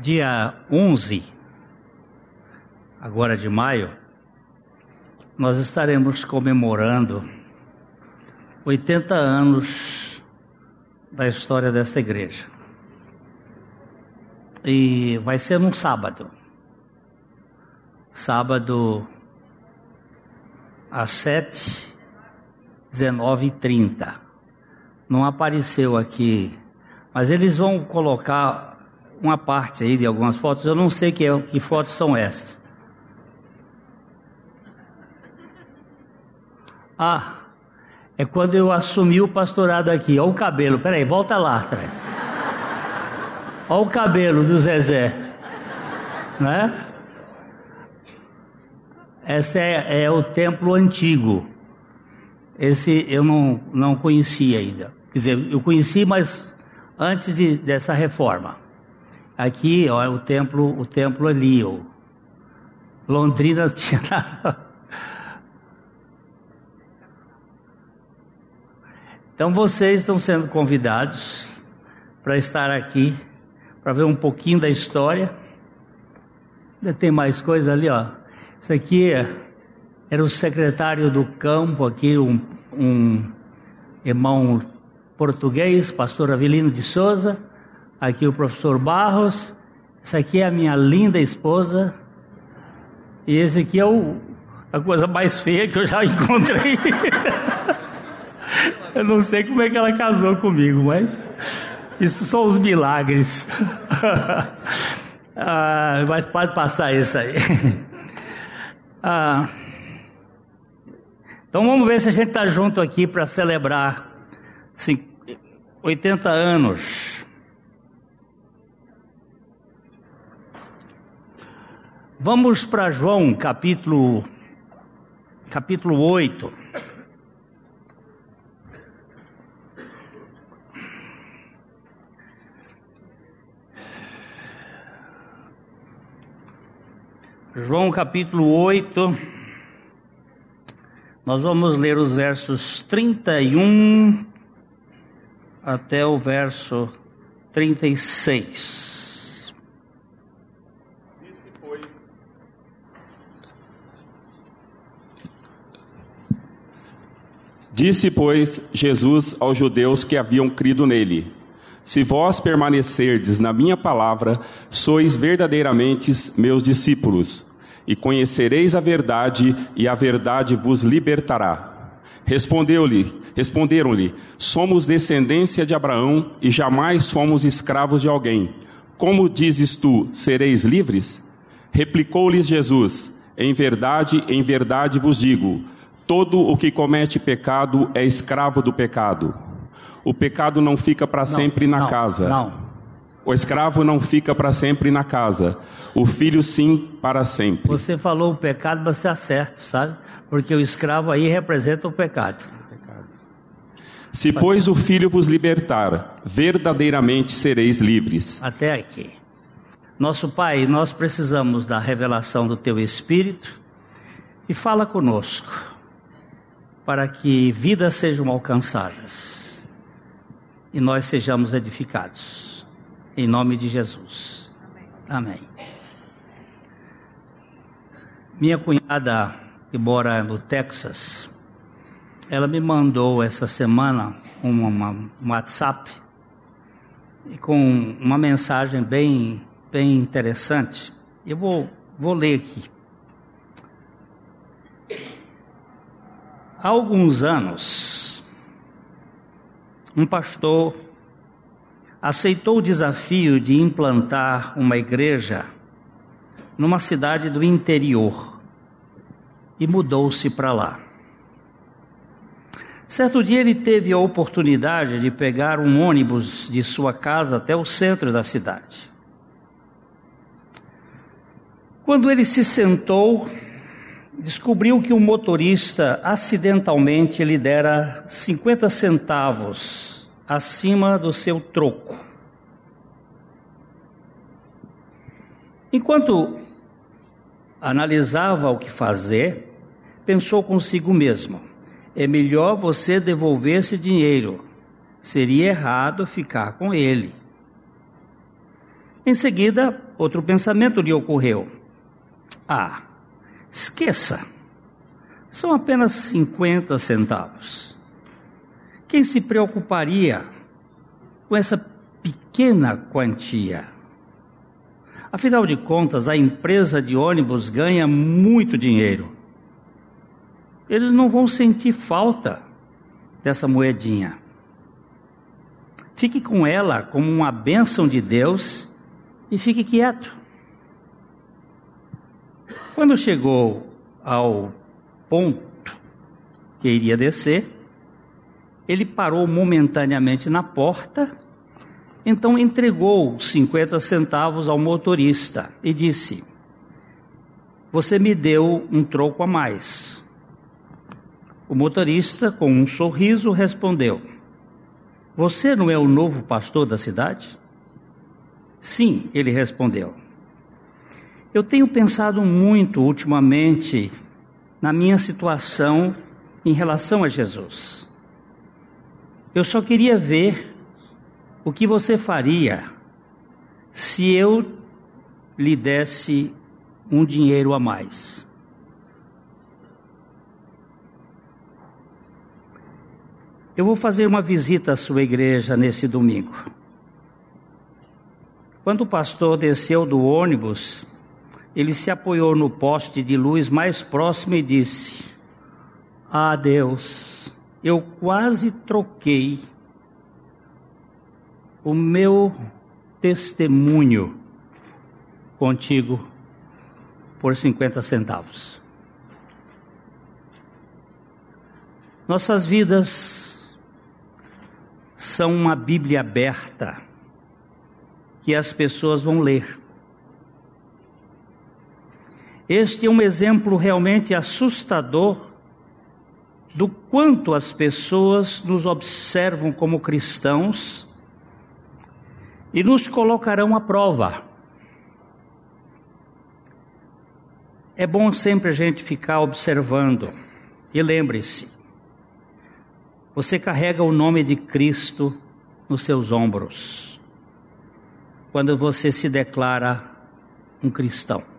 dia 11, agora de maio, nós estaremos comemorando 80 anos da história desta igreja. E vai ser num sábado. Sábado às 7, 19 e 30. Não apareceu aqui, mas eles vão colocar uma parte aí de algumas fotos. Eu não sei que, que fotos são essas. Ah, é quando eu assumi o pastorado aqui. Olha o cabelo. Peraí, volta lá atrás. Olha o cabelo do Zezé. Né? Esse é, é o templo antigo. Esse eu não, não conhecia ainda. Quer dizer, eu conheci, mas antes de, dessa reforma. Aqui, ó, o templo, o templo ali, ó. Londrina tinha nada. Então vocês estão sendo convidados para estar aqui, para ver um pouquinho da história. Ainda tem mais coisa ali, ó. Isso aqui era o secretário do campo aqui, um, um irmão português, pastor Avelino de Souza. Aqui o professor Barros. Essa aqui é a minha linda esposa. E esse aqui é o, a coisa mais feia que eu já encontrei. Eu não sei como é que ela casou comigo, mas isso são os milagres. ah, mas pode passar isso aí. ah, então vamos ver se a gente está junto aqui para celebrar 80 anos. Vamos para João, capítulo, capítulo 8. João capítulo 8, nós vamos ler os versos 31 até o verso 36. Disse, pois, Disse, pois, Jesus aos judeus que haviam crido nele: Se vós permanecerdes na minha palavra, sois verdadeiramente meus discípulos e conhecereis a verdade, e a verdade vos libertará. Respondeu-lhe, responderam-lhe: Somos descendência de Abraão e jamais fomos escravos de alguém. Como dizes tu, sereis livres? Replicou-lhes Jesus: Em verdade, em verdade vos digo: todo o que comete pecado é escravo do pecado. O pecado não fica para sempre na não, casa. Não. O escravo não fica para sempre na casa, o filho sim para sempre. Você falou o pecado, mas está certo, sabe? Porque o escravo aí representa o pecado. Se, pois, o filho vos libertar, verdadeiramente sereis livres. Até aqui. Nosso Pai, nós precisamos da revelação do Teu Espírito e fala conosco para que vidas sejam alcançadas e nós sejamos edificados. Em nome de Jesus. Amém. Minha cunhada, que mora no Texas, ela me mandou essa semana um WhatsApp com uma mensagem bem, bem interessante. Eu vou, vou ler aqui. Há alguns anos, um pastor aceitou o desafio de implantar uma igreja numa cidade do interior e mudou-se para lá. Certo dia ele teve a oportunidade de pegar um ônibus de sua casa até o centro da cidade. Quando ele se sentou, descobriu que o motorista acidentalmente lhe dera 50 centavos acima do seu troco. Enquanto analisava o que fazer, pensou consigo mesmo: é melhor você devolver esse dinheiro. Seria errado ficar com ele. Em seguida, outro pensamento lhe ocorreu: Ah, esqueça, são apenas 50 centavos. Quem se preocuparia com essa pequena quantia? Afinal de contas, a empresa de ônibus ganha muito dinheiro. Eles não vão sentir falta dessa moedinha. Fique com ela como uma bênção de Deus e fique quieto. Quando chegou ao ponto que iria descer, ele parou momentaneamente na porta, então entregou 50 centavos ao motorista e disse: Você me deu um troco a mais. O motorista, com um sorriso, respondeu: Você não é o novo pastor da cidade? Sim, ele respondeu. Eu tenho pensado muito ultimamente na minha situação em relação a Jesus. Eu só queria ver o que você faria se eu lhe desse um dinheiro a mais. Eu vou fazer uma visita à sua igreja nesse domingo. Quando o pastor desceu do ônibus, ele se apoiou no poste de luz mais próximo e disse: Ah, Deus, eu quase troquei o meu testemunho contigo por 50 centavos. Nossas vidas são uma Bíblia aberta que as pessoas vão ler. Este é um exemplo realmente assustador do quanto as pessoas nos observam como cristãos e nos colocarão à prova. É bom sempre a gente ficar observando. E lembre-se, você carrega o nome de Cristo nos seus ombros. Quando você se declara um cristão.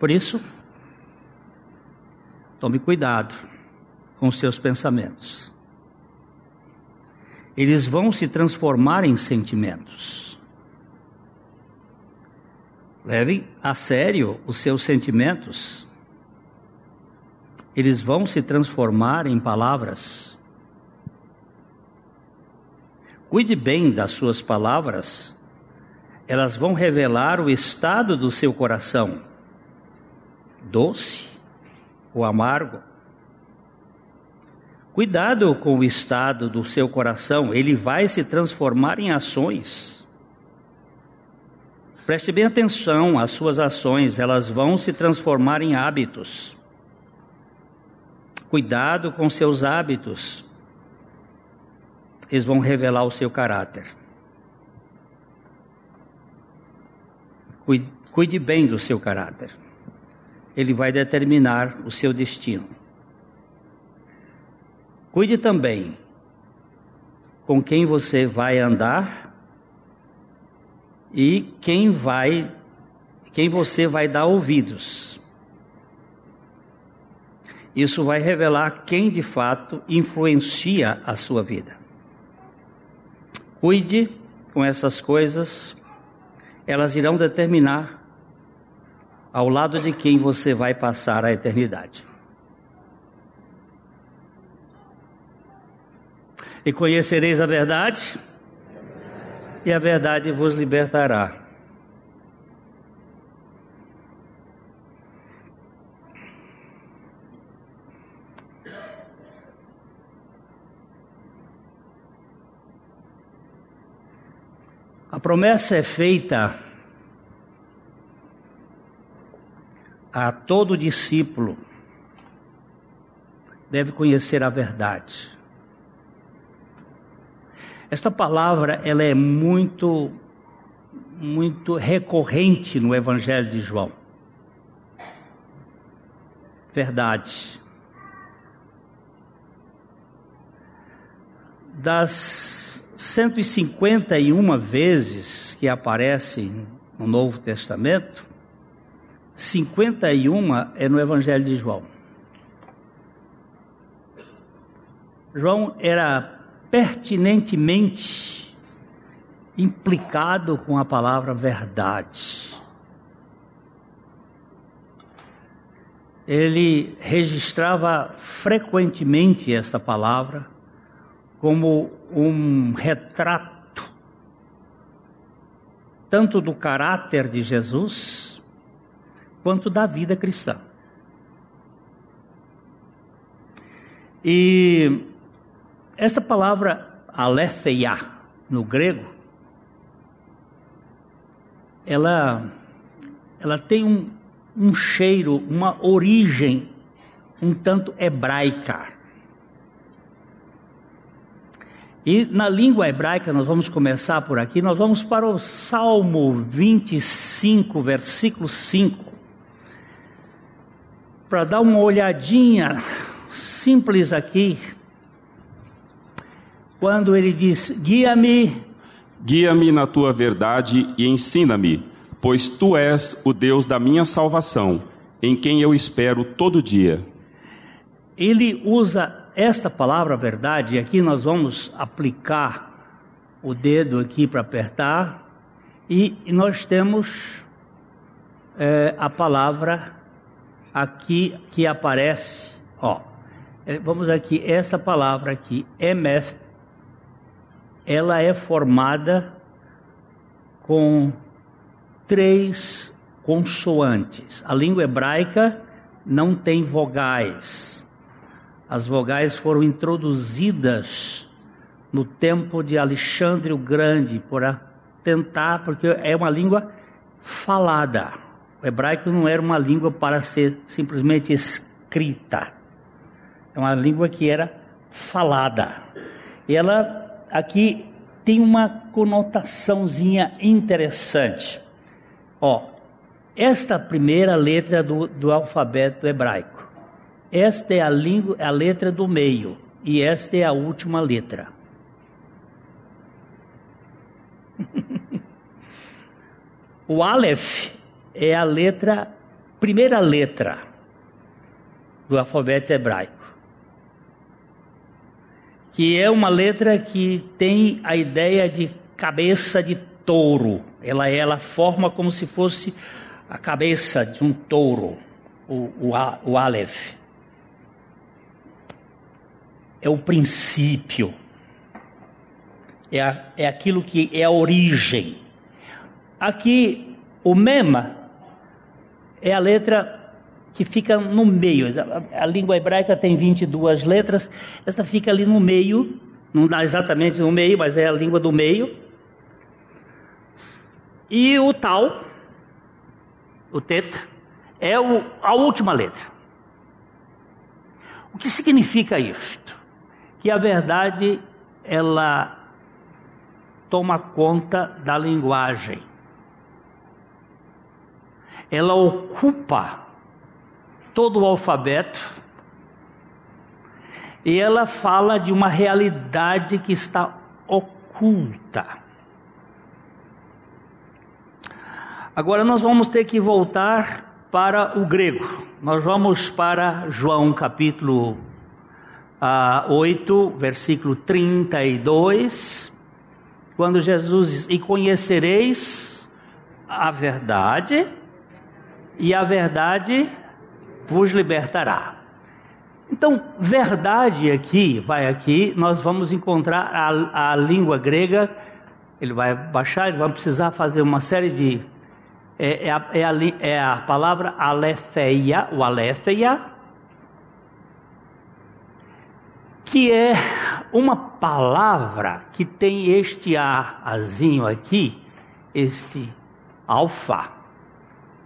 Por isso, tome cuidado com os seus pensamentos. Eles vão se transformar em sentimentos. Leve a sério os seus sentimentos eles vão se transformar em palavras. Cuide bem das suas palavras, elas vão revelar o estado do seu coração, doce ou amargo. Cuidado com o estado do seu coração, ele vai se transformar em ações. Preste bem atenção às suas ações, elas vão se transformar em hábitos. Cuidado com seus hábitos, eles vão revelar o seu caráter. Cuide, bem do seu caráter, ele vai determinar o seu destino. Cuide também com quem você vai andar e quem vai quem você vai dar ouvidos. Isso vai revelar quem de fato influencia a sua vida. Cuide com essas coisas, elas irão determinar ao lado de quem você vai passar a eternidade. E conhecereis a verdade, e a verdade vos libertará. A promessa é feita a todo discípulo deve conhecer a verdade. Esta palavra ela é muito muito recorrente no evangelho de João. Verdade. Das 151 vezes que aparece no Novo Testamento, 51 é no Evangelho de João. João era pertinentemente implicado com a palavra verdade. Ele registrava frequentemente esta palavra como um retrato tanto do caráter de Jesus quanto da vida cristã. E esta palavra aletheia no grego, ela, ela tem um, um cheiro, uma origem um tanto hebraica. E na língua hebraica, nós vamos começar por aqui, nós vamos para o Salmo 25, versículo 5, para dar uma olhadinha simples aqui, quando ele diz: Guia-me. Guia-me na tua verdade e ensina-me, pois tu és o Deus da minha salvação, em quem eu espero todo dia. Ele usa esta palavra verdade, aqui nós vamos aplicar o dedo aqui para apertar, e nós temos é, a palavra aqui que aparece, ó. É, vamos aqui, essa palavra aqui, emeth, ela é formada com três consoantes. A língua hebraica não tem vogais as vogais foram introduzidas no tempo de Alexandre o Grande para tentar, porque é uma língua falada. O hebraico não era uma língua para ser simplesmente escrita. É uma língua que era falada. Ela aqui tem uma conotaçãozinha interessante. Ó, esta primeira letra do, do alfabeto hebraico esta é a, língua, a letra do meio e esta é a última letra. o Aleph é a letra, primeira letra do alfabeto hebraico. Que é uma letra que tem a ideia de cabeça de touro. Ela, ela forma como se fosse a cabeça de um touro, o, o, o Aleph é o princípio, é, é aquilo que é a origem. Aqui, o mema é a letra que fica no meio. A, língua hebraica tem 22 letras, esta fica ali no meio, não dá exatamente no meio, mas é a língua do meio. E o tal, o teta, é o, a última letra. O que significa isto? que a verdade ela toma conta da linguagem. Ela ocupa todo o alfabeto e ela fala de uma realidade que está oculta. Agora nós vamos ter que voltar para o grego. Nós vamos para João capítulo ah, 8, versículo 32, quando Jesus diz: E conhecereis a verdade, e a verdade vos libertará. Então, verdade aqui, vai aqui, nós vamos encontrar a, a língua grega, ele vai baixar, ele vai precisar fazer uma série de. É, é, a, é, a, é a palavra aletheia, o aletheia, que é uma palavra que tem este Azinho aqui, este alfa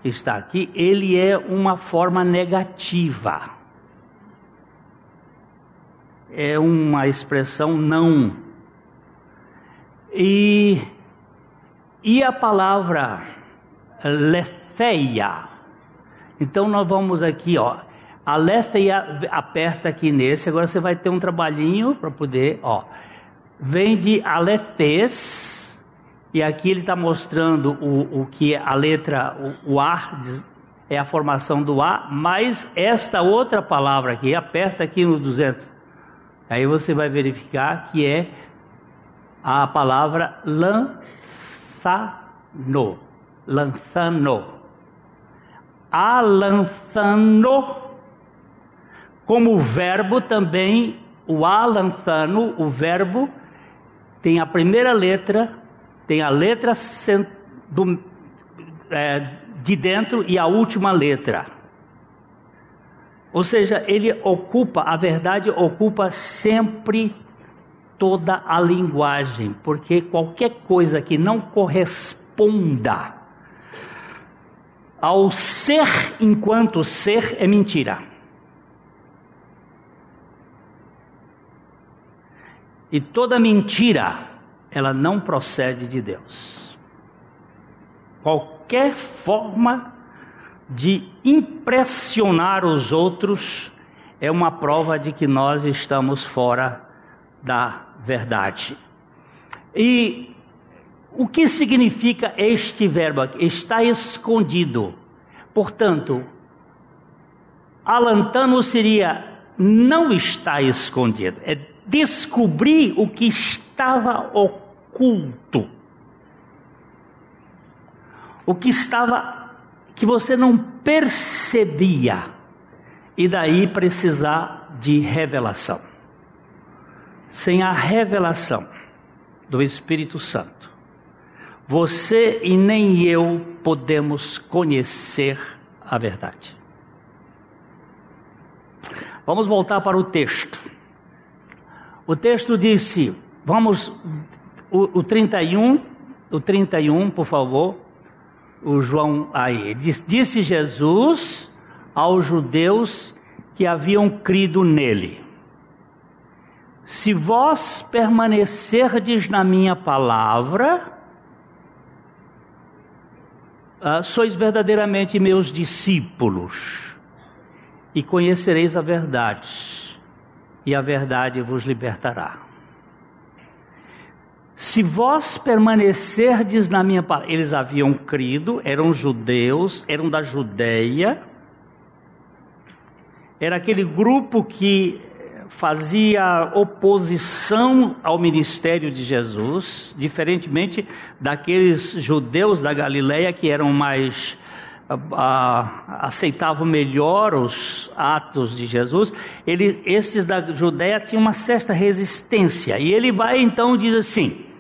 está aqui, ele é uma forma negativa. É uma expressão não. E, e a palavra lefeia. Então nós vamos aqui, ó Alerta e aperta aqui nesse. Agora você vai ter um trabalhinho para poder, ó. vem de Alefes, e aqui ele está mostrando o, o que a letra, o, o A, é a formação do A, mais esta outra palavra aqui, aperta aqui no 200. Aí você vai verificar que é a palavra lançano, lançano. Alançano, como verbo também, o alançano, o verbo, tem a primeira letra, tem a letra do, é, de dentro e a última letra. Ou seja, ele ocupa, a verdade ocupa sempre toda a linguagem, porque qualquer coisa que não corresponda ao ser enquanto ser é mentira. E toda mentira, ela não procede de Deus. Qualquer forma de impressionar os outros é uma prova de que nós estamos fora da verdade. E o que significa este verbo? Está escondido. Portanto, alantano seria não está escondido, é descobrir o que estava oculto. O que estava que você não percebia e daí precisar de revelação. Sem a revelação do Espírito Santo, você e nem eu podemos conhecer a verdade. Vamos voltar para o texto. O texto disse, vamos, o, o 31, o 31, por favor, o João aí. Diz, disse Jesus aos judeus que haviam crido nele: Se vós permanecerdes na minha palavra, ah, sois verdadeiramente meus discípulos e conhecereis a verdade, e a verdade vos libertará. Se vós permanecerdes na minha palavra, eles haviam crido, eram judeus, eram da Judeia, era aquele grupo que fazia oposição ao ministério de Jesus, diferentemente daqueles judeus da Galileia que eram mais aceitavam melhor os atos de Jesus, ele, esses da Judéia tinham uma certa resistência. E ele vai então diz assim: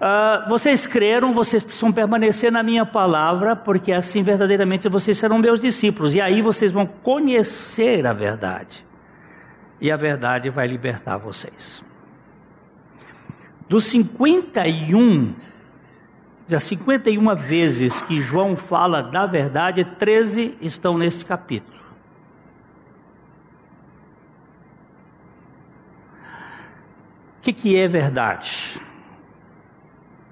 uh, vocês creram, vocês precisam permanecer na minha palavra, porque assim verdadeiramente vocês serão meus discípulos. E aí vocês vão conhecer a verdade e a verdade vai libertar vocês. Dos 51, das 51 vezes que João fala da verdade, 13 estão neste capítulo. O que, que é verdade?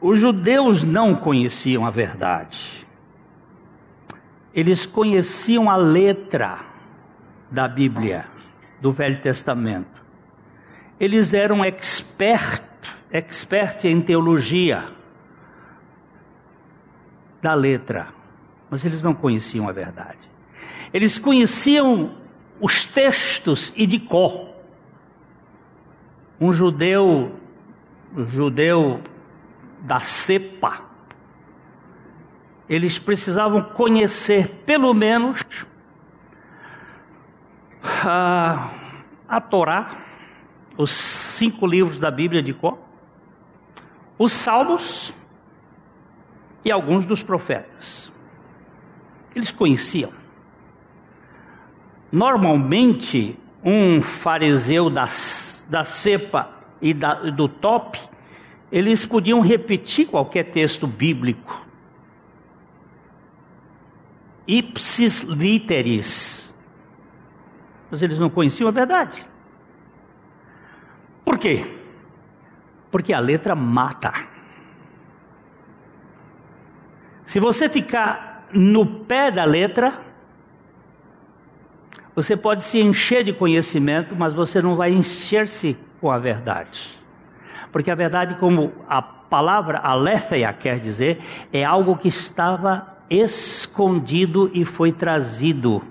Os judeus não conheciam a verdade. Eles conheciam a letra da Bíblia do Velho Testamento. Eles eram expert, expert em teologia da letra, mas eles não conheciam a verdade. Eles conheciam os textos e de cor. Um judeu, um judeu da cepa, eles precisavam conhecer pelo menos a, a Torá, os cinco livros da Bíblia de Có, os Salmos e alguns dos profetas. Eles conheciam. Normalmente, um fariseu da, da cepa e da, do top, eles podiam repetir qualquer texto bíblico. Ipsis literis mas eles não conheciam a verdade. Por quê? Porque a letra mata. Se você ficar no pé da letra, você pode se encher de conhecimento, mas você não vai encher-se com a verdade. Porque a verdade, como a palavra aletheia quer dizer, é algo que estava escondido e foi trazido.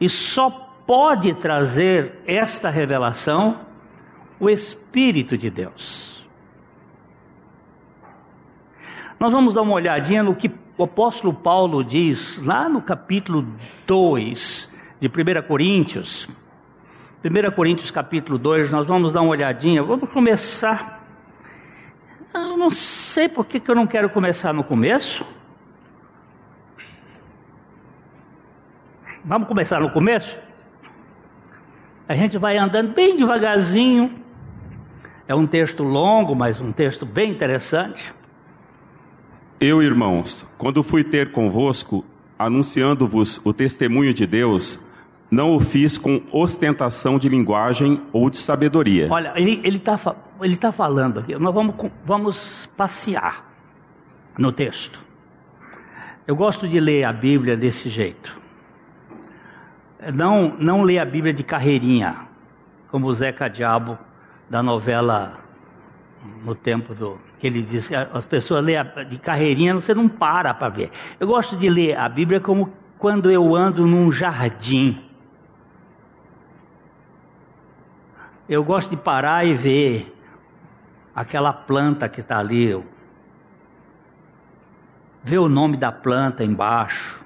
E só pode trazer esta revelação o Espírito de Deus. Nós vamos dar uma olhadinha no que o apóstolo Paulo diz lá no capítulo 2 de 1 Coríntios. 1 Coríntios capítulo 2, nós vamos dar uma olhadinha. Vamos começar. Eu não sei por que, que eu não quero começar no começo. Vamos começar no começo? A gente vai andando bem devagarzinho. É um texto longo, mas um texto bem interessante. Eu, irmãos, quando fui ter convosco, anunciando-vos o testemunho de Deus, não o fiz com ostentação de linguagem ou de sabedoria. Olha, ele está ele tá falando aqui, nós vamos, vamos passear no texto. Eu gosto de ler a Bíblia desse jeito. Não, não ler a Bíblia de carreirinha, como o Zeca Diabo da novela no tempo do que ele diz que as pessoas lêem de carreirinha, você não para para ver. Eu gosto de ler a Bíblia como quando eu ando num jardim. Eu gosto de parar e ver aquela planta que está ali, ver o nome da planta embaixo,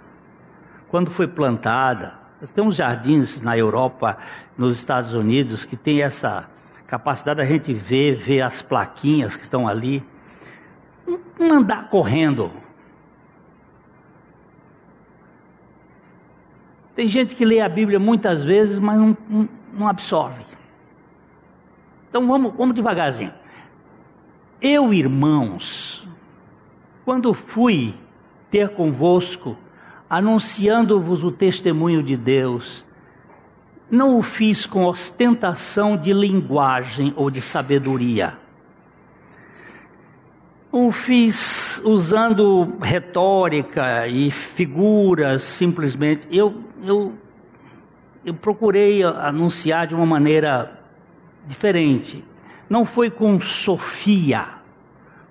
quando foi plantada. Tem uns jardins na Europa, nos Estados Unidos, que tem essa capacidade da gente ver, ver as plaquinhas que estão ali. Não andar correndo. Tem gente que lê a Bíblia muitas vezes, mas não, não absorve. Então vamos, vamos devagarzinho. Eu, irmãos, quando fui ter convosco, anunciando-vos o testemunho de Deus, não o fiz com ostentação de linguagem ou de sabedoria. O fiz usando retórica e figuras simplesmente. Eu, eu, eu procurei anunciar de uma maneira diferente. Não foi com sofia,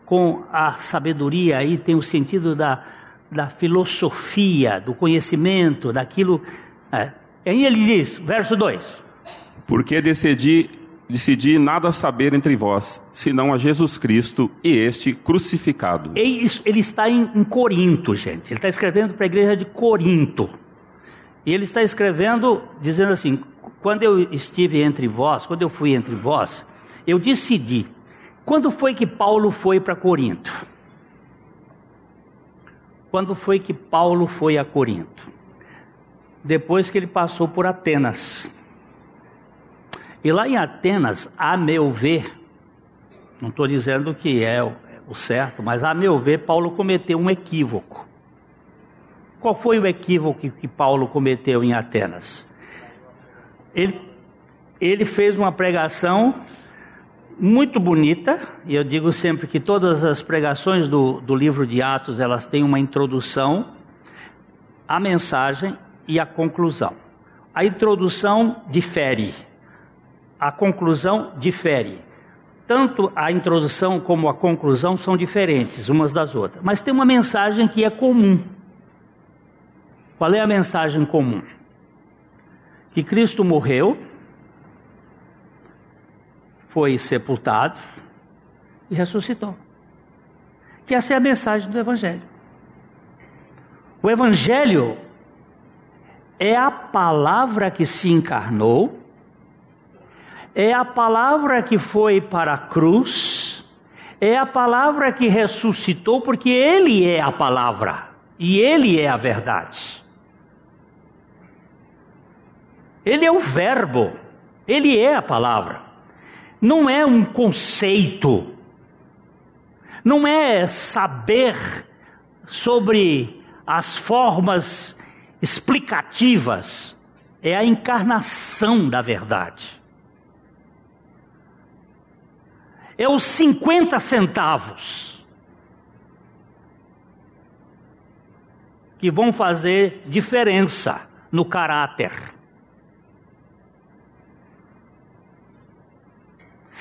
com a sabedoria, aí tem o sentido da, da filosofia, do conhecimento, daquilo. É, e aí ele diz, verso 2: Porque decidi, decidi nada saber entre vós, senão a Jesus Cristo e este crucificado. Ele, ele está em, em Corinto, gente. Ele está escrevendo para a igreja de Corinto. E ele está escrevendo, dizendo assim: quando eu estive entre vós, quando eu fui entre vós, eu decidi. Quando foi que Paulo foi para Corinto? Quando foi que Paulo foi a Corinto? depois que ele passou por Atenas. E lá em Atenas, a meu ver, não estou dizendo que é o certo, mas a meu ver, Paulo cometeu um equívoco. Qual foi o equívoco que, Paulo cometeu em Atenas? Ele, ele fez uma pregação muito bonita, e eu digo sempre que todas as pregações do, do livro de Atos, elas têm uma introdução, a mensagem e a conclusão. A introdução difere, a conclusão difere. Tanto a introdução como a conclusão são diferentes umas das outras, mas tem uma mensagem que é comum. Qual é a mensagem comum? Que Cristo morreu, foi sepultado e ressuscitou. Que essa é a mensagem do Evangelho. O Evangelho é a palavra que se encarnou, é a palavra que foi para a cruz, é a palavra que ressuscitou, porque Ele é a palavra e Ele é a verdade. Ele é o Verbo, Ele é a palavra, não é um conceito, não é saber sobre as formas explicativas, é a encarnação da verdade. É os 50 centavos que vão fazer diferença no caráter.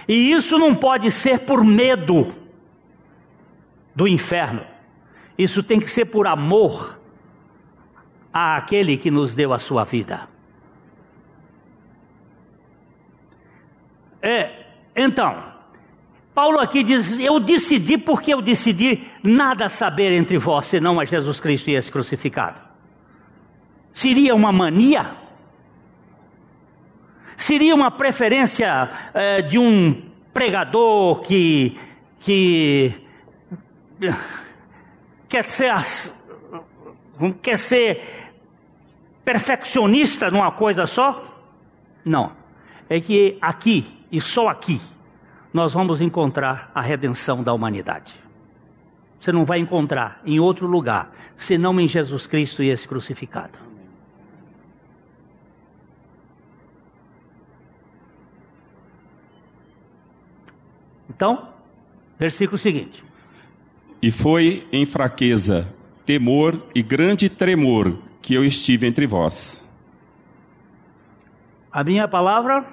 E isso não pode ser por medo do inferno. Isso tem que ser por amor àquele que nos deu a sua vida. É, então, Paulo aqui diz: Eu decidi porque eu decidi nada saber entre vós, senão a Jesus Cristo e esse crucificado. Seria uma mania? Seria uma preferência é, de um pregador que, que quer ser, quer ser perfeccionista numa coisa só? Não. É que aqui, e só aqui, nós vamos encontrar a redenção da humanidade. Você não vai encontrar em outro lugar, senão em Jesus Cristo e esse crucificado. Então, versículo seguinte. E foi em fraqueza, temor e grande tremor que eu estive entre vós. A minha palavra?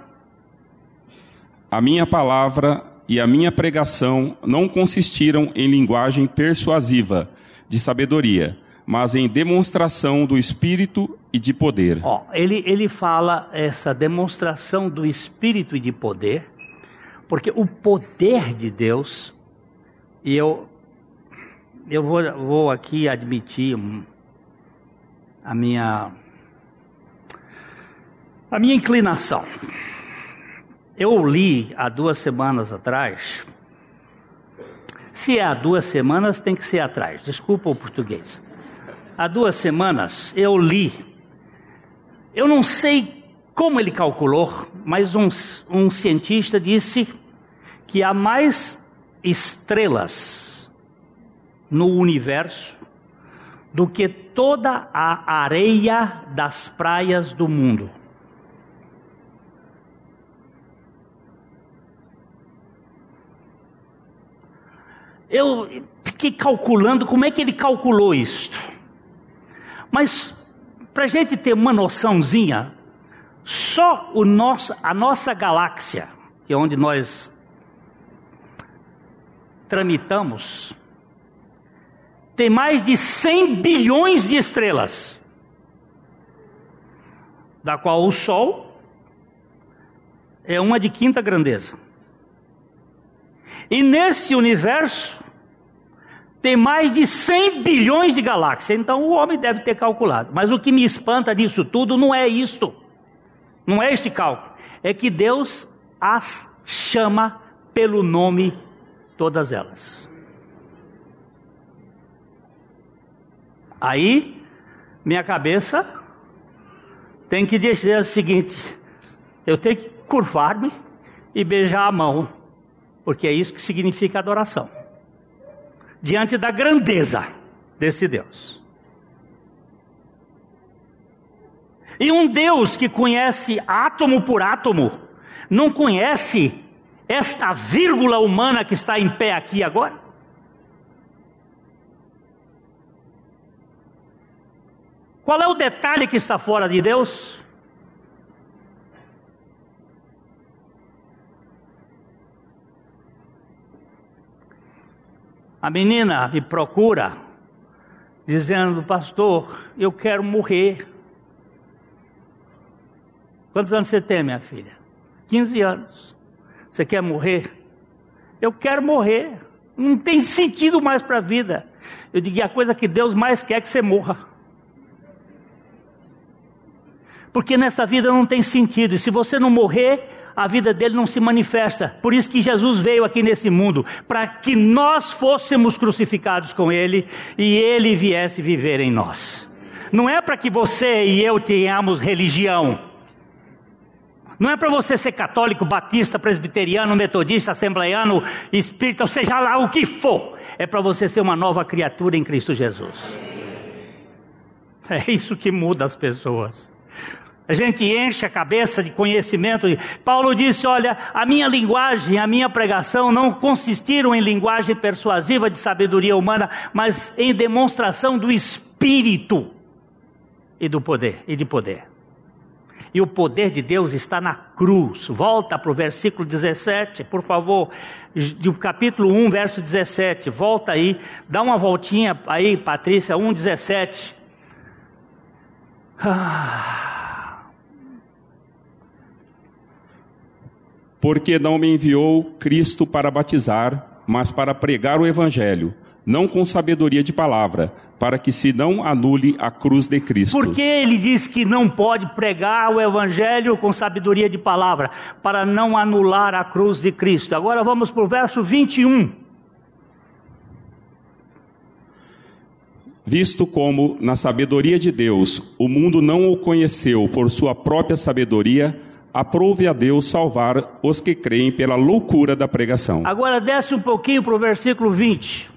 A minha palavra e a minha pregação não consistiram em linguagem persuasiva de sabedoria, mas em demonstração do Espírito e de poder. Ó, ele, ele fala essa demonstração do Espírito e de poder, porque o poder de Deus, e eu eu vou, vou aqui admitir a minha a minha inclinação. Eu li há duas semanas atrás. Se é há duas semanas, tem que ser atrás. Desculpa o português. Há duas semanas eu li. Eu não sei como ele calculou, mas um, um cientista disse que há mais estrelas no universo do que toda a areia das praias do mundo. Eu fiquei calculando como é que ele calculou isto. Mas, para a gente ter uma noçãozinha, só nosso, a nossa galáxia, que é onde nós tramitamos, tem mais de 100 bilhões de estrelas, da qual o Sol é uma de quinta grandeza. E nesse universo tem mais de 100 bilhões de galáxias. Então o homem deve ter calculado. Mas o que me espanta disso tudo não é isto. Não é este cálculo. É que Deus as chama pelo nome todas elas. Aí, minha cabeça tem que dizer o seguinte: eu tenho que curvar-me e beijar a mão, porque é isso que significa adoração diante da grandeza desse Deus. E um Deus que conhece átomo por átomo, não conhece esta vírgula humana que está em pé aqui agora? Qual é o detalhe que está fora de Deus? A menina me procura, dizendo: Pastor, eu quero morrer. Quantos anos você tem, minha filha? 15 anos. Você quer morrer? Eu quero morrer. Não tem sentido mais para a vida. Eu digo: a coisa que Deus mais quer é que você morra porque nessa vida não tem sentido, e se você não morrer, a vida dele não se manifesta. Por isso que Jesus veio aqui nesse mundo, para que nós fôssemos crucificados com ele e ele viesse viver em nós. Não é para que você e eu tenhamos religião. Não é para você ser católico, batista, presbiteriano, metodista, assembleiano, espírita, ou seja lá o que for. É para você ser uma nova criatura em Cristo Jesus. É isso que muda as pessoas. A gente enche a cabeça de conhecimento. Paulo disse: Olha, a minha linguagem, a minha pregação não consistiram em linguagem persuasiva de sabedoria humana, mas em demonstração do Espírito e do poder e de poder. E o poder de Deus está na cruz. Volta para o versículo 17, por favor. Do capítulo 1, verso 17. Volta aí. Dá uma voltinha aí, Patrícia, 1, 17. Ah. Porque não me enviou Cristo para batizar, mas para pregar o Evangelho, não com sabedoria de palavra, para que se não anule a cruz de Cristo. Por que ele diz que não pode pregar o evangelho com sabedoria de palavra? Para não anular a cruz de Cristo. Agora vamos para o verso 21. Visto como, na sabedoria de Deus, o mundo não o conheceu por sua própria sabedoria, aprove a Deus salvar os que creem pela loucura da pregação. Agora desce um pouquinho para o versículo 20.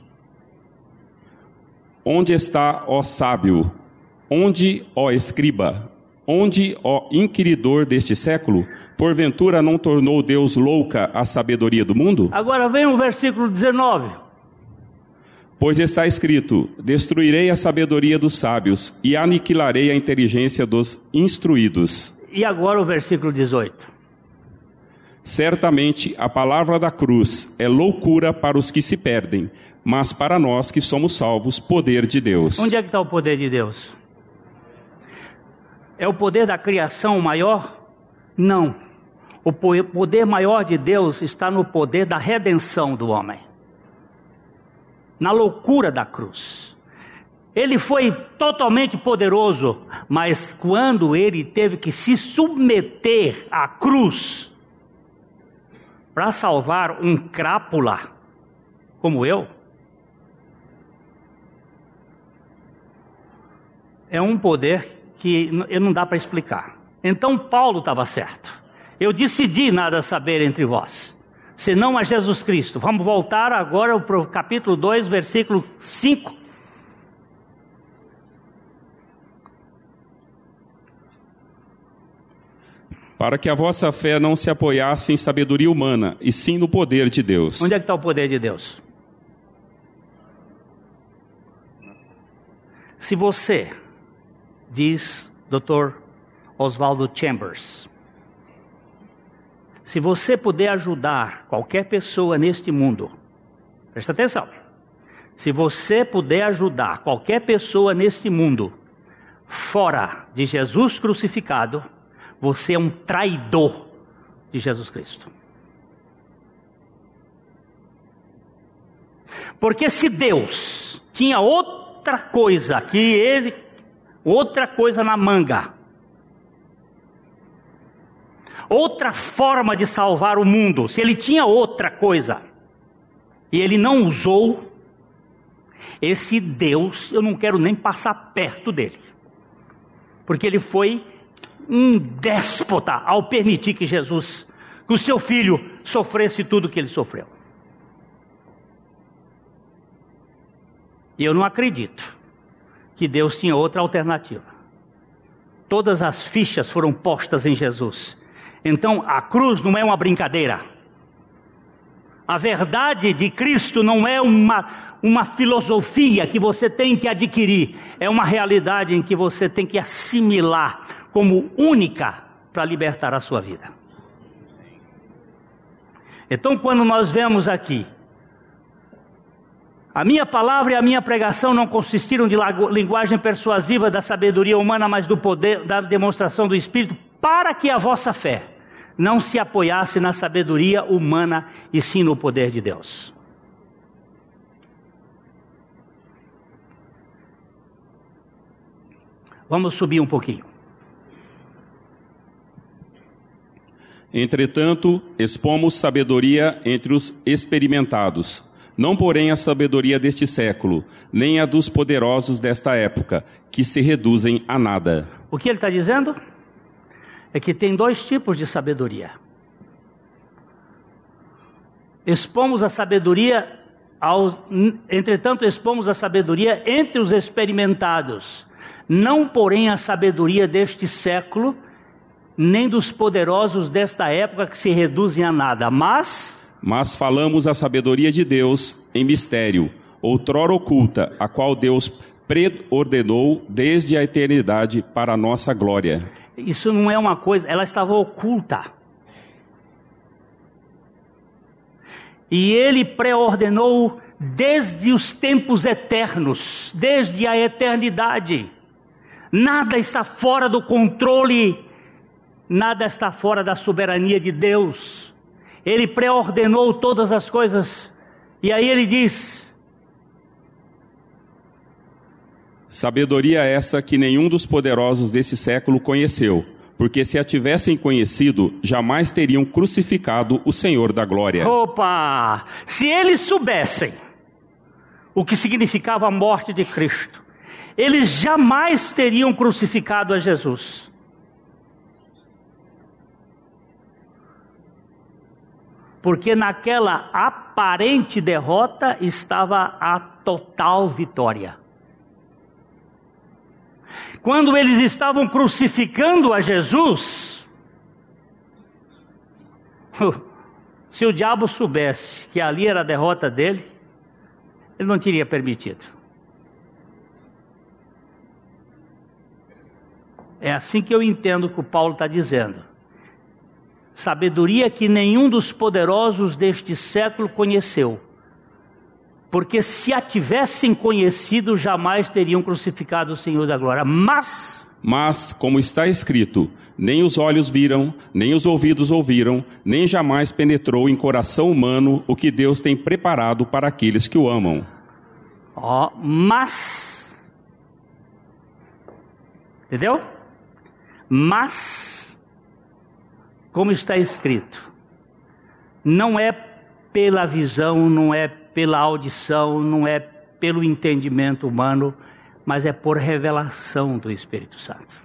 Onde está, ó sábio? Onde, ó escriba? Onde, ó inquiridor deste século? Porventura não tornou Deus louca a sabedoria do mundo? Agora vem o versículo 19. Pois está escrito: Destruirei a sabedoria dos sábios e aniquilarei a inteligência dos instruídos. E agora o versículo 18. Certamente a palavra da cruz é loucura para os que se perdem, mas para nós que somos salvos, poder de Deus. Onde é que está o poder de Deus? É o poder da criação maior? Não. O poder maior de Deus está no poder da redenção do homem, na loucura da cruz. Ele foi totalmente poderoso, mas quando ele teve que se submeter à cruz para salvar um crápula como eu, é um poder que não dá para explicar. Então Paulo estava certo. Eu decidi nada saber entre vós, senão a Jesus Cristo. Vamos voltar agora para o capítulo 2, versículo 5. Para que a vossa fé não se apoiasse em sabedoria humana, e sim no poder de Deus. Onde é que está o poder de Deus? Se você diz Dr. Oswaldo Chambers. Se você puder ajudar qualquer pessoa neste mundo, presta atenção. Se você puder ajudar qualquer pessoa neste mundo fora de Jesus crucificado, você é um traidor de Jesus Cristo. Porque se Deus tinha outra coisa que ele outra coisa na manga. Outra forma de salvar o mundo. Se ele tinha outra coisa e ele não usou, esse Deus, eu não quero nem passar perto dele. Porque ele foi um déspota ao permitir que Jesus, que o seu filho, sofresse tudo que ele sofreu. Eu não acredito que Deus tinha outra alternativa. Todas as fichas foram postas em Jesus. Então a cruz não é uma brincadeira. A verdade de Cristo não é uma, uma filosofia que você tem que adquirir, é uma realidade em que você tem que assimilar como única para libertar a sua vida. Então, quando nós vemos aqui a minha palavra e a minha pregação não consistiram de linguagem persuasiva da sabedoria humana, mas do poder da demonstração do Espírito, para que a vossa fé não se apoiasse na sabedoria humana e sim no poder de Deus. Vamos subir um pouquinho. Entretanto, expomos sabedoria entre os experimentados não, porém, a sabedoria deste século, nem a dos poderosos desta época, que se reduzem a nada. O que ele está dizendo? É que tem dois tipos de sabedoria. Expomos a sabedoria, aos, entretanto, expomos a sabedoria entre os experimentados, não, porém, a sabedoria deste século, nem dos poderosos desta época que se reduzem a nada, mas mas falamos a sabedoria de Deus em mistério, outrora oculta, a qual Deus preordenou desde a eternidade para a nossa glória. isso não é uma coisa, ela estava oculta. E ele preordenou desde os tempos eternos, desde a eternidade. Nada está fora do controle, nada está fora da soberania de Deus. Ele preordenou todas as coisas. E aí ele diz: Sabedoria essa que nenhum dos poderosos desse século conheceu, porque se a tivessem conhecido, jamais teriam crucificado o Senhor da glória. Opa! Se eles soubessem o que significava a morte de Cristo, eles jamais teriam crucificado a Jesus. Porque naquela aparente derrota estava a total vitória. Quando eles estavam crucificando a Jesus, se o diabo soubesse que ali era a derrota dele, ele não teria permitido. É assim que eu entendo que o Paulo está dizendo. Sabedoria que nenhum dos poderosos deste século conheceu. Porque se a tivessem conhecido, jamais teriam crucificado o Senhor da glória. Mas. Mas, como está escrito, nem os olhos viram, nem os ouvidos ouviram, nem jamais penetrou em coração humano o que Deus tem preparado para aqueles que o amam. Ó, mas. Entendeu? Mas, como está escrito, não é pela visão, não é pela audição, não é pelo entendimento humano, mas é por revelação do Espírito Santo.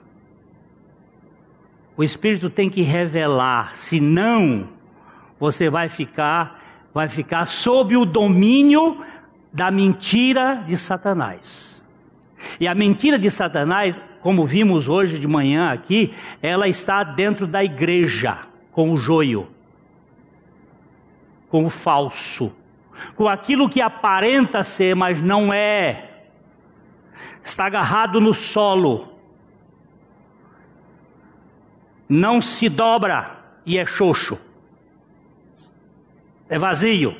O Espírito tem que revelar, senão você vai ficar vai ficar sob o domínio da mentira de Satanás. E a mentira de Satanás, como vimos hoje de manhã aqui, ela está dentro da igreja, com o joio, com o falso, com aquilo que aparenta ser, mas não é. Está agarrado no solo não se dobra e é xoxo. É vazio.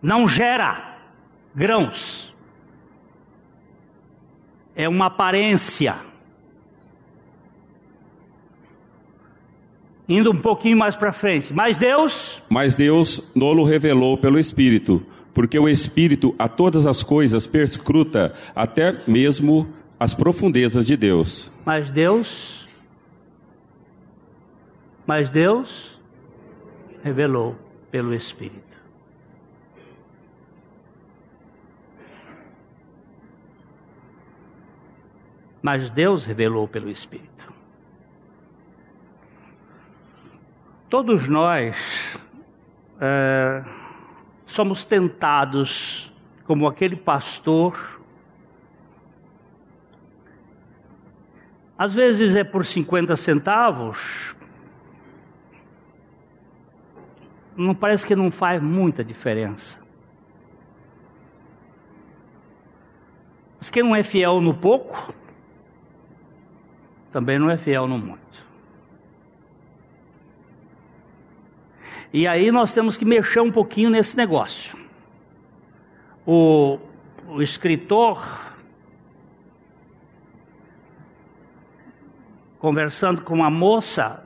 Não gera grãos. É uma aparência. Indo um pouquinho mais para frente. Mas Deus. Mas Deus nolo revelou pelo Espírito, porque o Espírito a todas as coisas perscruta, até mesmo as profundezas de Deus. Mas Deus mas Deus revelou pelo Espírito. Mas Deus revelou pelo Espírito. Todos nós é, somos tentados, como aquele pastor, às vezes é por 50 centavos, não parece que não faz muita diferença. Mas quem não é fiel no pouco, também não é fiel no muito. E aí nós temos que mexer um pouquinho nesse negócio. O, o escritor, conversando com uma moça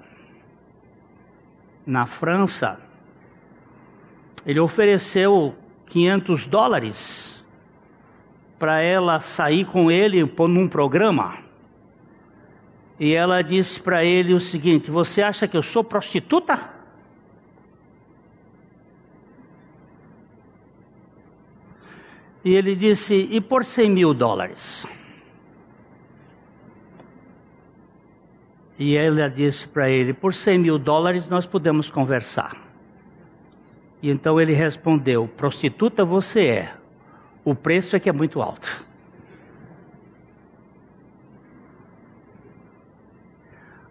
na França, ele ofereceu 500 dólares para ela sair com ele num programa. E ela disse para ele o seguinte: Você acha que eu sou prostituta? E ele disse: E por 100 mil dólares? E ela disse para ele: Por 100 mil dólares nós podemos conversar. E então ele respondeu: Prostituta você é, o preço é que é muito alto.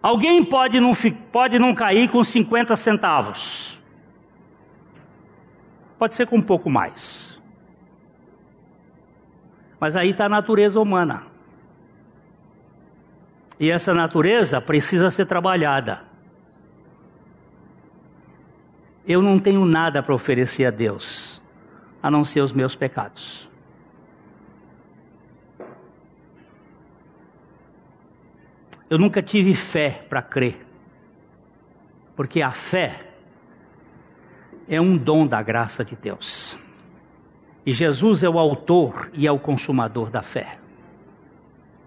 Alguém pode não, pode não cair com 50 centavos. Pode ser com um pouco mais. Mas aí está a natureza humana. E essa natureza precisa ser trabalhada. Eu não tenho nada para oferecer a Deus, a não ser os meus pecados. Eu nunca tive fé para crer, porque a fé é um dom da graça de Deus. E Jesus é o autor e é o consumador da fé.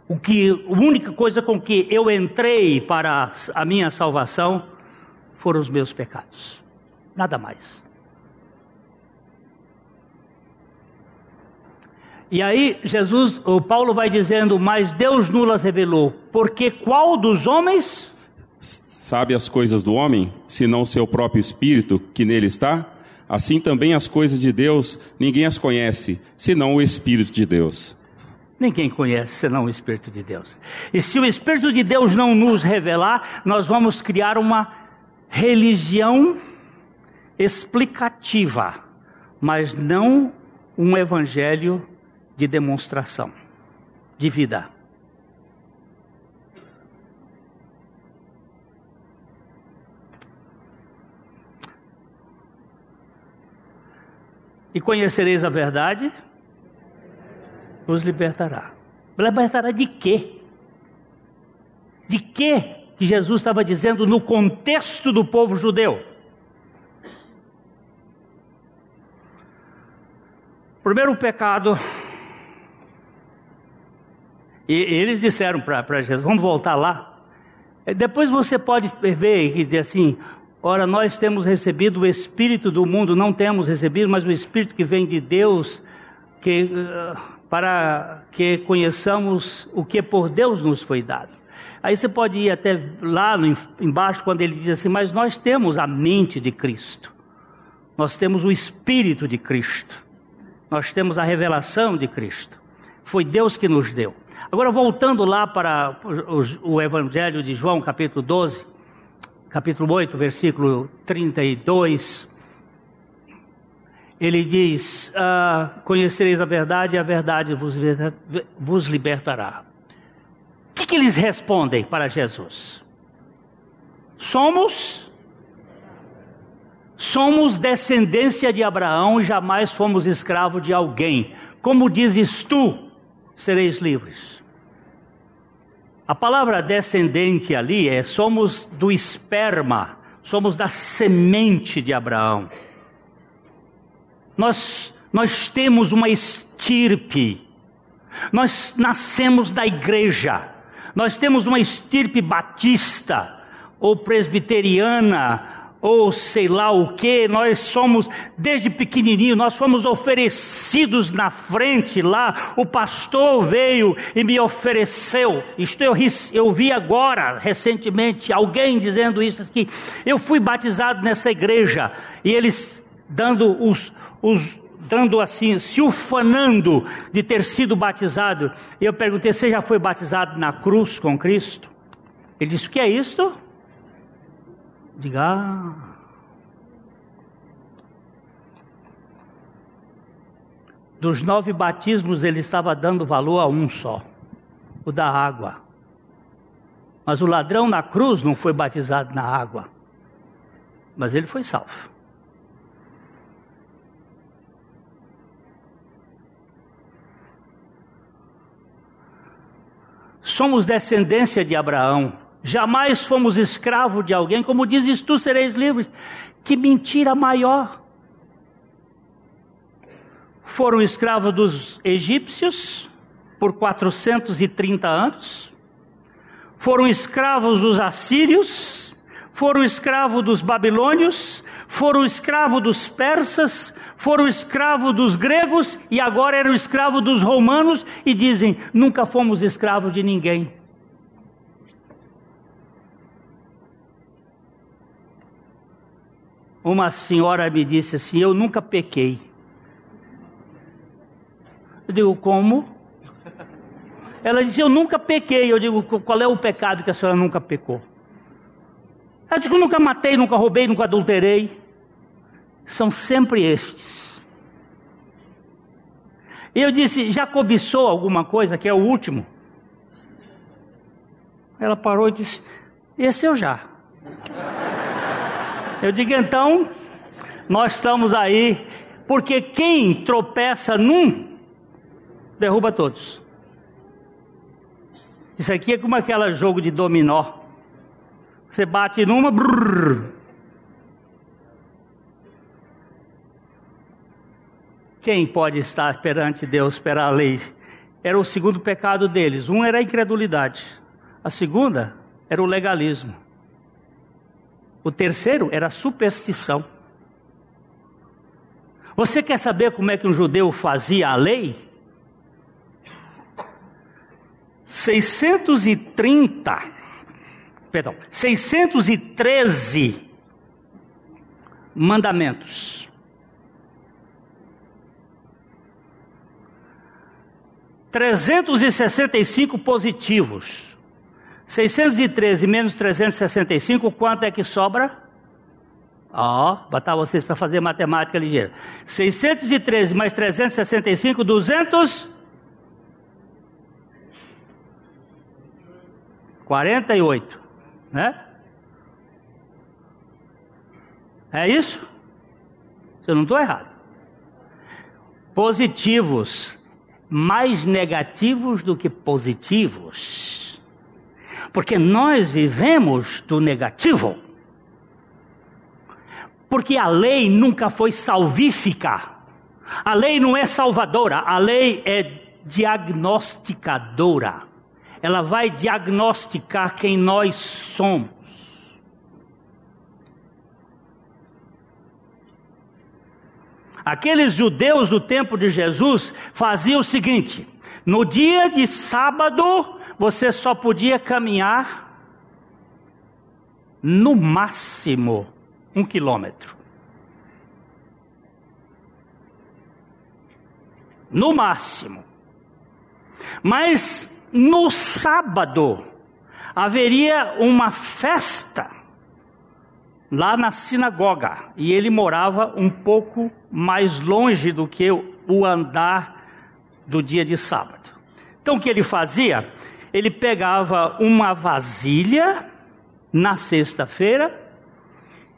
O que, a única coisa com que eu entrei para a minha salvação foram os meus pecados. Nada mais. E aí Jesus, o Paulo vai dizendo, mas Deus nulas revelou, porque qual dos homens sabe as coisas do homem, senão o seu próprio espírito que nele está? Assim também as coisas de Deus, ninguém as conhece, senão o espírito de Deus. Ninguém conhece senão o espírito de Deus. E se o espírito de Deus não nos revelar, nós vamos criar uma religião explicativa, mas não um evangelho de demonstração, de vida. E conhecereis a verdade, os libertará. Libertará de quê? De quê que Jesus estava dizendo no contexto do povo judeu? Primeiro pecado e eles disseram para Jesus: vamos voltar lá. Depois você pode ver que diz assim: ora, nós temos recebido o Espírito do mundo, não temos recebido, mas o Espírito que vem de Deus, que, uh, para que conheçamos o que por Deus nos foi dado. Aí você pode ir até lá no, embaixo, quando ele diz assim: Mas nós temos a mente de Cristo, nós temos o Espírito de Cristo, nós temos a revelação de Cristo. Foi Deus que nos deu. Agora, voltando lá para o Evangelho de João, capítulo 12, capítulo 8, versículo 32, ele diz: ah, Conhecereis a verdade e a verdade vos, libertará. O que, que eles respondem para Jesus? Somos somos descendência de Abraão e jamais fomos escravo de alguém. Como dizes tu, sereis livres. A palavra descendente ali é somos do esperma, somos da semente de Abraão. Nós, nós temos uma estirpe, nós nascemos da igreja, nós temos uma estirpe batista ou presbiteriana ou sei lá o que, nós somos, desde pequenininho, nós fomos oferecidos na frente lá, o pastor veio e me ofereceu, isto eu, eu vi agora, recentemente, alguém dizendo isso aqui, eu fui batizado nessa igreja, e eles dando os, os dando assim, se ufanando de ter sido batizado, e eu perguntei, você já foi batizado na cruz com Cristo? Ele disse, o que é isto? Diga, ah, dos nove batismos ele estava dando valor a um só, o da água. Mas o ladrão na cruz não foi batizado na água, mas ele foi salvo. Somos descendência de Abraão Jamais fomos escravo de alguém, como dizes tu, sereis livres. Que mentira maior! Foram escravos dos egípcios por 430 anos, foram escravos dos assírios, foram escravos dos babilônios, foram escravos dos persas, foram escravos dos gregos. E agora eram escravos dos romanos. E dizem: nunca fomos escravos de ninguém. Uma senhora me disse assim: Eu nunca pequei. Eu digo, como? Ela disse: Eu nunca pequei. Eu digo, qual é o pecado que a senhora nunca pecou? Ela disse: Eu nunca matei, nunca roubei, nunca adulterei. São sempre estes. E eu disse: Já cobiçou alguma coisa, que é o último? Ela parou e disse: Esse eu já. Eu digo então, nós estamos aí, porque quem tropeça num, derruba todos. Isso aqui é como aquele jogo de dominó. Você bate numa, brrr. Quem pode estar perante Deus pela lei? Era o segundo pecado deles. Um era a incredulidade. A segunda era o legalismo. O terceiro era superstição. Você quer saber como é que um judeu fazia a lei? 630, perdão, 613 mandamentos. 365 positivos. 613 menos 365, quanto é que sobra? Ó, oh, botar vocês para fazer matemática ligeira. 613 mais 365, 200. 48, né? É isso? Eu não estou errado. Positivos, mais negativos do que positivos. Porque nós vivemos do negativo. Porque a lei nunca foi salvífica. A lei não é salvadora, a lei é diagnosticadora ela vai diagnosticar quem nós somos. Aqueles judeus do tempo de Jesus faziam o seguinte: no dia de sábado, você só podia caminhar no máximo um quilômetro. No máximo. Mas no sábado haveria uma festa lá na sinagoga e ele morava um pouco mais longe do que o andar do dia de sábado. Então o que ele fazia? Ele pegava uma vasilha na sexta-feira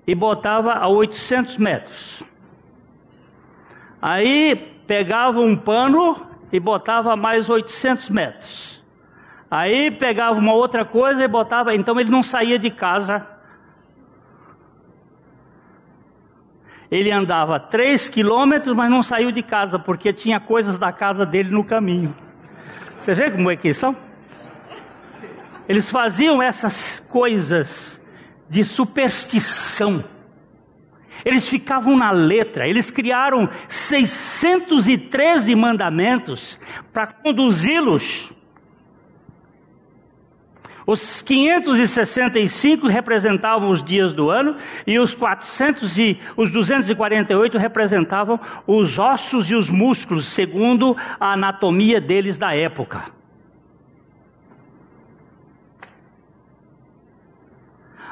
e botava a 800 metros. Aí pegava um pano e botava mais 800 metros. Aí pegava uma outra coisa e botava, então ele não saía de casa. Ele andava três quilômetros, mas não saiu de casa, porque tinha coisas da casa dele no caminho. Você vê como é que são? Eles faziam essas coisas de superstição. Eles ficavam na letra, eles criaram 613 mandamentos para conduzi-los os 565 representavam os dias do ano e os 400 e os 248 representavam os ossos e os músculos, segundo a anatomia deles da época.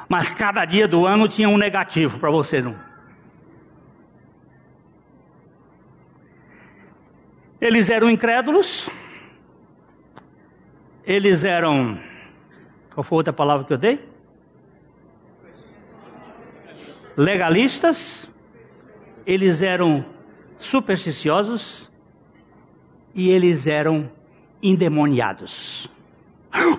Mas cada dia do ano tinha um negativo para você não. Eles eram incrédulos, eles eram qual foi a outra palavra que eu dei? Legalistas, eles eram supersticiosos e eles eram endemoniados.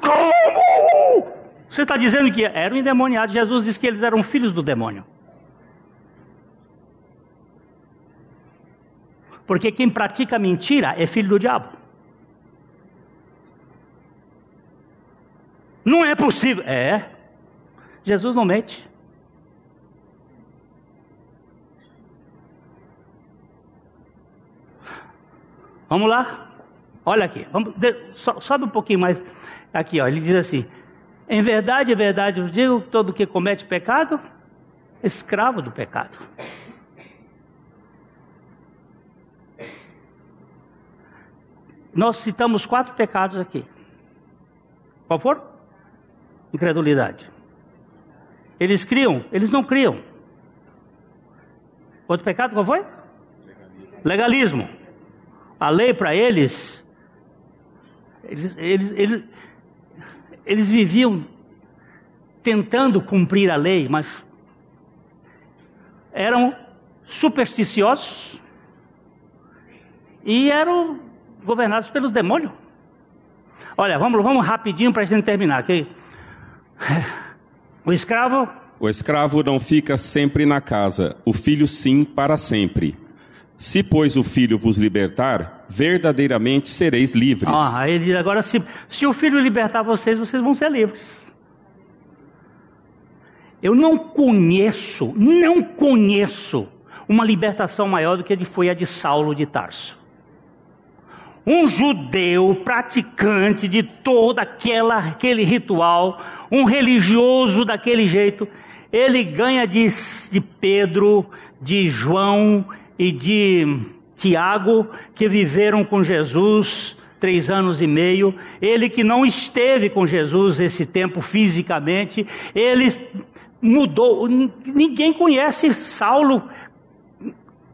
Como? Você está dizendo que eram endemoniados? Jesus disse que eles eram filhos do demônio. Porque quem pratica mentira é filho do diabo. Não é possível. É. Jesus não mente. Vamos lá? Olha aqui. Vamos, sobe um pouquinho mais. Aqui, ó. Ele diz assim: Em verdade, em verdade, eu digo que todo que comete pecado, escravo do pecado. Nós citamos quatro pecados aqui. Qual for? incredulidade. Eles criam, eles não criam. Outro pecado qual foi? Legalismo. Legalismo. A lei para eles, eles, eles, eles, eles viviam tentando cumprir a lei, mas eram supersticiosos e eram governados pelos demônios. Olha, vamos, vamos rapidinho para a gente terminar. Okay? O escravo. O escravo não fica sempre na casa, o filho sim para sempre. Se, pois, o filho vos libertar, verdadeiramente sereis livres. Ah, ele diz agora: se, se o filho libertar vocês, vocês vão ser livres. Eu não conheço, não conheço uma libertação maior do que foi a de Saulo de Tarso. Um judeu praticante de todo aquela, aquele ritual, um religioso daquele jeito, ele ganha de, de Pedro, de João e de Tiago, que viveram com Jesus três anos e meio, ele que não esteve com Jesus esse tempo fisicamente, ele mudou. Ninguém conhece Saulo,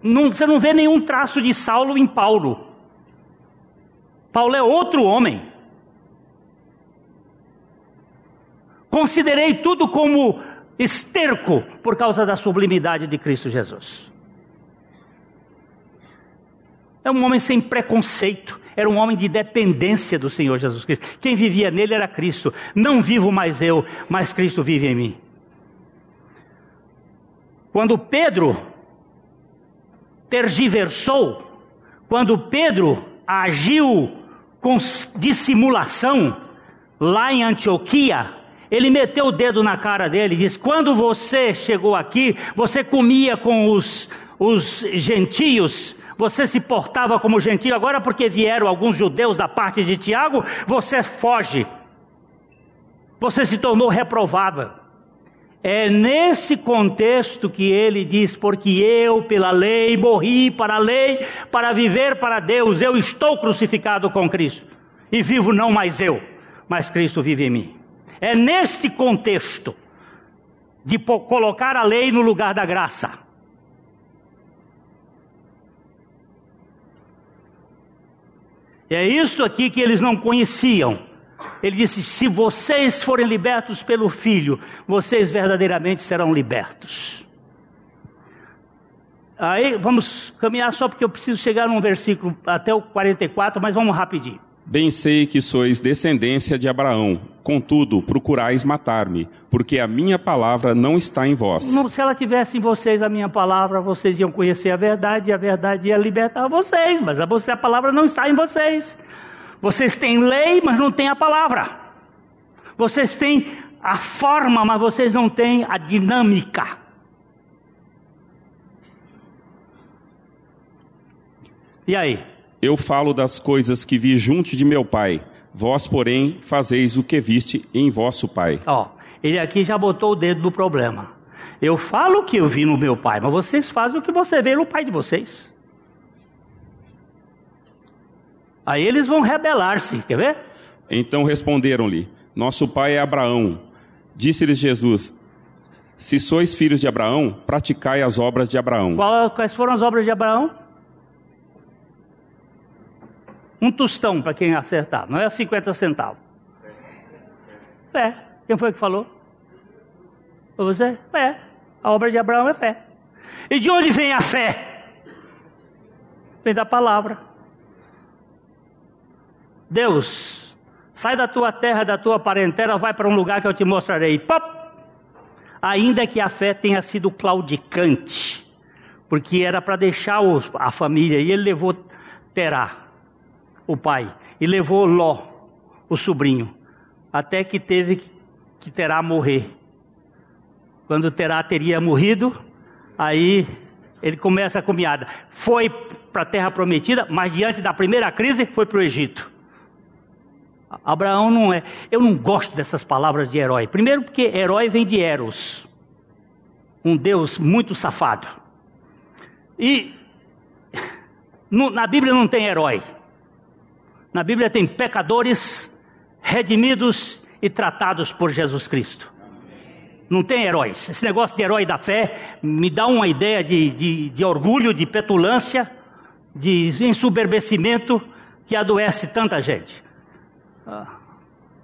não, você não vê nenhum traço de Saulo em Paulo. Paulo é outro homem. Considerei tudo como esterco por causa da sublimidade de Cristo Jesus. É um homem sem preconceito, era um homem de dependência do Senhor Jesus Cristo. Quem vivia nele era Cristo. Não vivo mais eu, mas Cristo vive em mim. Quando Pedro tergiversou, quando Pedro agiu com dissimulação lá em Antioquia, ele meteu o dedo na cara dele e disse: Quando você chegou aqui, você comia com os, os gentios, você se portava como gentio, agora porque vieram alguns judeus da parte de Tiago, você foge. Você se tornou reprovável. É nesse contexto que ele diz: Porque eu, pela lei, morri para a lei, para viver para Deus, eu estou crucificado com Cristo. E vivo não mais eu, mas Cristo vive em mim. É neste contexto de colocar a lei no lugar da graça é isso aqui que eles não conheciam. Ele disse: Se vocês forem libertos pelo Filho, vocês verdadeiramente serão libertos. Aí vamos caminhar só porque eu preciso chegar num versículo até o 44, mas vamos rapidinho. Bem sei que sois descendência de Abraão, contudo procurais matar-me, porque a minha palavra não está em vós. Se ela tivesse em vocês a minha palavra, vocês iam conhecer a verdade, e a verdade ia libertar vocês, mas a, você, a palavra não está em vocês. Vocês têm lei, mas não têm a palavra. Vocês têm a forma, mas vocês não têm a dinâmica. E aí? Eu falo das coisas que vi junto de meu pai. Vós, porém, fazeis o que viste em vosso pai. Ó, ele aqui já botou o dedo no problema. Eu falo o que eu vi no meu pai, mas vocês fazem o que você vê no pai de vocês. Aí eles vão rebelar-se, quer ver? Então responderam-lhe: Nosso pai é Abraão. Disse-lhes Jesus: Se sois filhos de Abraão, praticai as obras de Abraão. Quais foram as obras de Abraão? Um tostão para quem acertar, não é 50 centavos. Fé. Quem foi que falou? Foi você? Fé. A obra de Abraão é fé. E de onde vem a fé? Vem da palavra. Deus, sai da tua terra, da tua parentela, vai para um lugar que eu te mostrarei. Pop! Ainda que a fé tenha sido claudicante, porque era para deixar a família, e ele levou Terá o pai, e levou Ló, o sobrinho, até que teve que Terá morrer. Quando Terá teria morrido, aí ele começa a caminhada. Foi para a terra prometida, mas diante da primeira crise foi para o Egito. Abraão não é. Eu não gosto dessas palavras de herói. Primeiro, porque herói vem de Eros, um Deus muito safado. E no, na Bíblia não tem herói. Na Bíblia tem pecadores redimidos e tratados por Jesus Cristo. Não tem heróis. Esse negócio de herói da fé me dá uma ideia de, de, de orgulho, de petulância, de ensoberbecimento que adoece tanta gente. Ah.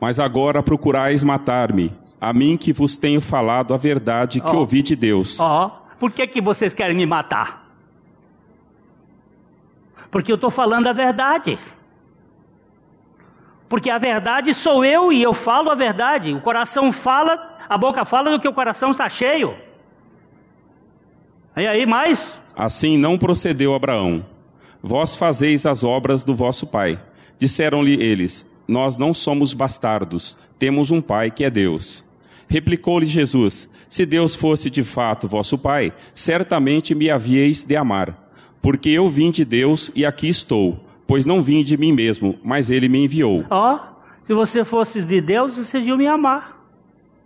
Mas agora procurais matar-me, a mim que vos tenho falado a verdade que Oh. ouvi de Deus. Ó, por que, que vocês querem me matar? Porque eu estou falando a verdade. Porque a verdade sou eu e eu falo a verdade. O coração fala, a boca fala do que o coração está cheio. E aí, mais? Assim não procedeu Abraão. Vós fazeis as obras do vosso pai. Disseram-lhe eles: Nós não somos bastardos, temos um pai que é Deus. Replicou-lhe Jesus: Se Deus fosse de fato vosso pai, certamente me havíeis de amar, porque eu vim de Deus e aqui estou, pois não vim de mim mesmo, mas ele me enviou. Ó, se você fosse de Deus, vocês iam me amar.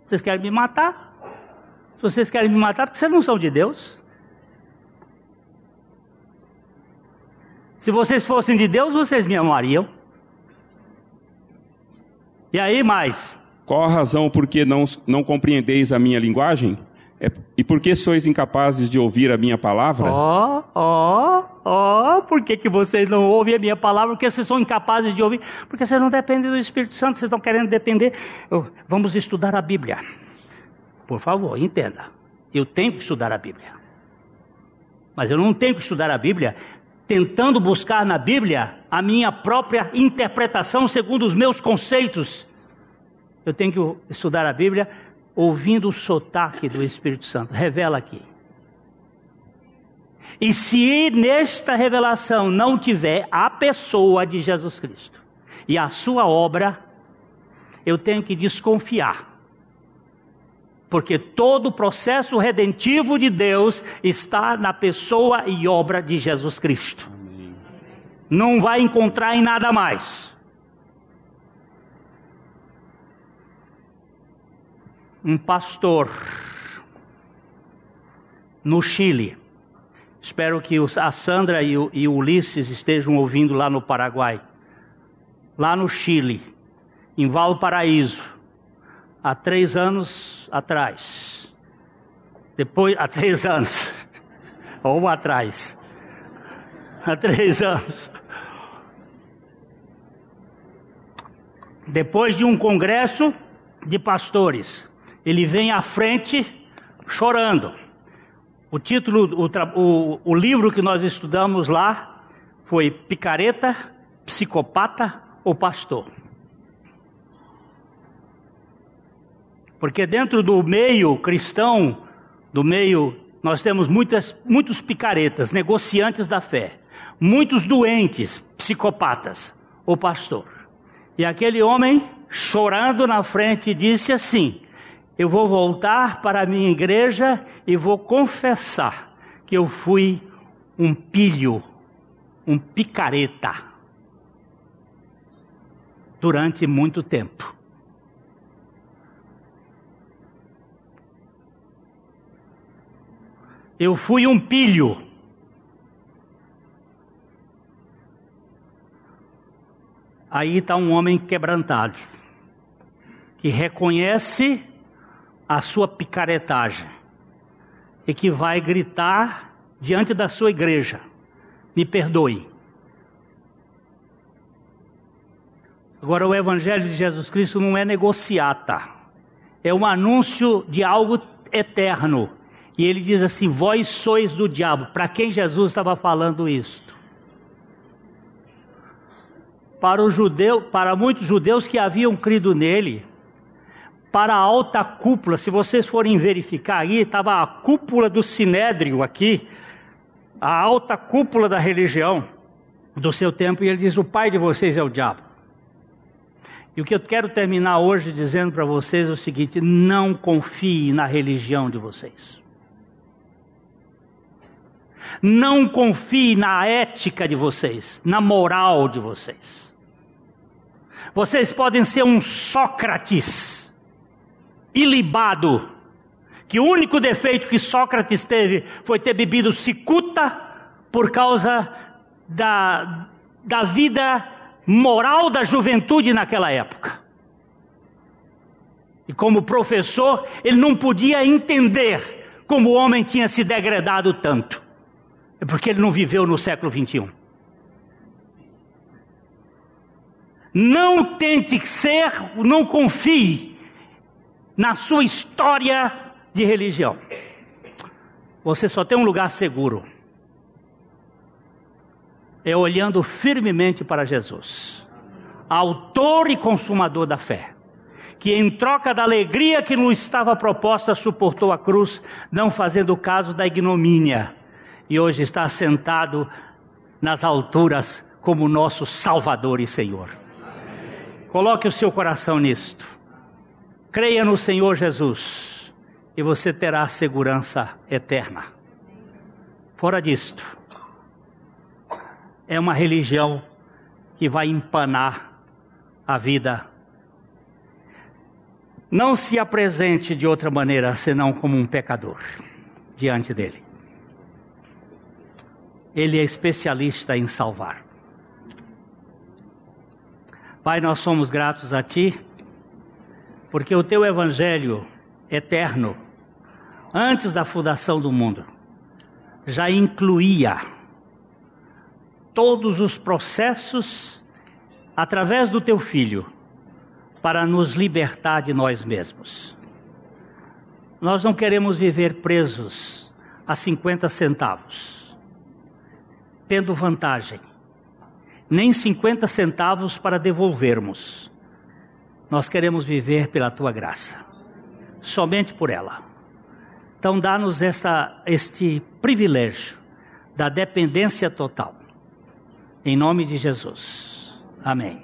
Vocês querem me matar? Se vocês querem me matar, porque vocês não são de Deus. Se vocês fossem de Deus, vocês me amariam. E aí, mais? Qual a razão por que não, não compreendeis a minha linguagem? É- e por que sois incapazes de ouvir a minha palavra? Ó, ó, ó, por que, que vocês não ouvem a minha palavra? Porque vocês são incapazes de ouvir? Porque vocês não dependem do Espírito Santo, vocês estão querendo depender. Eu- Vamos estudar a Bíblia. Por favor, entenda. Eu tenho que estudar a Bíblia. Mas eu não tenho que estudar a Bíblia tentando buscar na Bíblia a minha própria interpretação segundo os meus conceitos. Eu tenho que estudar a Bíblia ouvindo o sotaque do Espírito Santo. Revela aqui. E se nesta revelação não tiver a pessoa de Jesus Cristo e a sua obra, eu tenho que desconfiar. Porque todo o processo redentivo de Deus está na pessoa e obra de Jesus Cristo. Não vai encontrar em nada mais. Um pastor no Chile. Espero que a Sandra e e o Ulisses estejam ouvindo lá no Paraguai. Lá no Chile, em Valparaíso, há três anos atrás. Depois, há três anos, ou atrás. Há três anos. Depois de um congresso de pastores, ele vem à frente chorando. O título, o, o- o livro que nós estudamos lá foi Picareta, Psicopata ou Pastor? Porque dentro do meio cristão, do meio, nós temos muitas, muitos picaretas, negociantes da fé, muitos doentes, psicopatas, o pastor. E aquele homem, chorando na frente, disse assim: Eu vou voltar para a minha igreja e vou confessar que eu fui um pilho, um picareta, durante muito tempo. Eu fui um pilho. Aí está um homem quebrantado, que reconhece a sua picaretagem e que vai gritar diante da sua igreja: Me perdoe. Agora, o Evangelho de Jesus Cristo não é negociata, é um anúncio de algo eterno. E ele diz assim: Vós sois do diabo. Para quem Jesus estava falando isto? Para o judeu, para muitos judeus que haviam crido nele, para a alta cúpula, se vocês forem verificar aí, estava a cúpula do sinédrio aqui, a alta cúpula da religião do seu tempo, e ele diz: O pai de vocês é o diabo. E o que eu quero terminar hoje dizendo para vocês é o seguinte: não confie na religião de vocês. Não confie na ética de vocês, na moral de vocês. Vocês podem ser um Sócrates ilibado, que o único defeito que Sócrates teve foi ter bebido cicuta por causa da, da vida moral da juventude naquela época. E como professor, ele não podia entender como o homem tinha se degradado tanto. É porque ele não viveu no século 21. Não tente ser, não confie na sua história de religião. Você só tem um lugar seguro. É olhando firmemente para Jesus, autor e consumador da fé que em troca da alegria que nos estava proposta suportou a cruz, não fazendo caso da ignomínia, e hoje está sentado nas alturas como nosso Salvador e Senhor. Coloque o seu coração nisto. Creia no Senhor Jesus e você terá segurança eterna. Fora disto, é uma religião que vai empanar a vida não se apresente de outra maneira senão como um pecador diante dele. Ele é especialista em salvar. Pai, nós somos gratos a Ti, porque o Teu Evangelho eterno, antes da fundação do mundo, já incluía todos os processos através do Teu Filho para nos libertar de nós mesmos. Nós não queremos viver presos a 50 centavos, tendo vantagem, nem 50 centavos para devolvermos. Nós queremos viver pela tua graça, somente por ela. Então, dá-nos este privilégio da dependência total. Em nome de Jesus. Amém.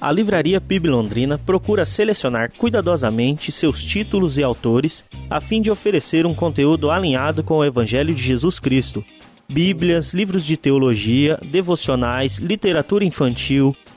A Livraria PIB Londrina procura selecionar cuidadosamente seus títulos e autores a fim de oferecer um conteúdo alinhado com o Evangelho de Jesus Cristo. Bíblias, livros de teologia, devocionais, literatura infantil,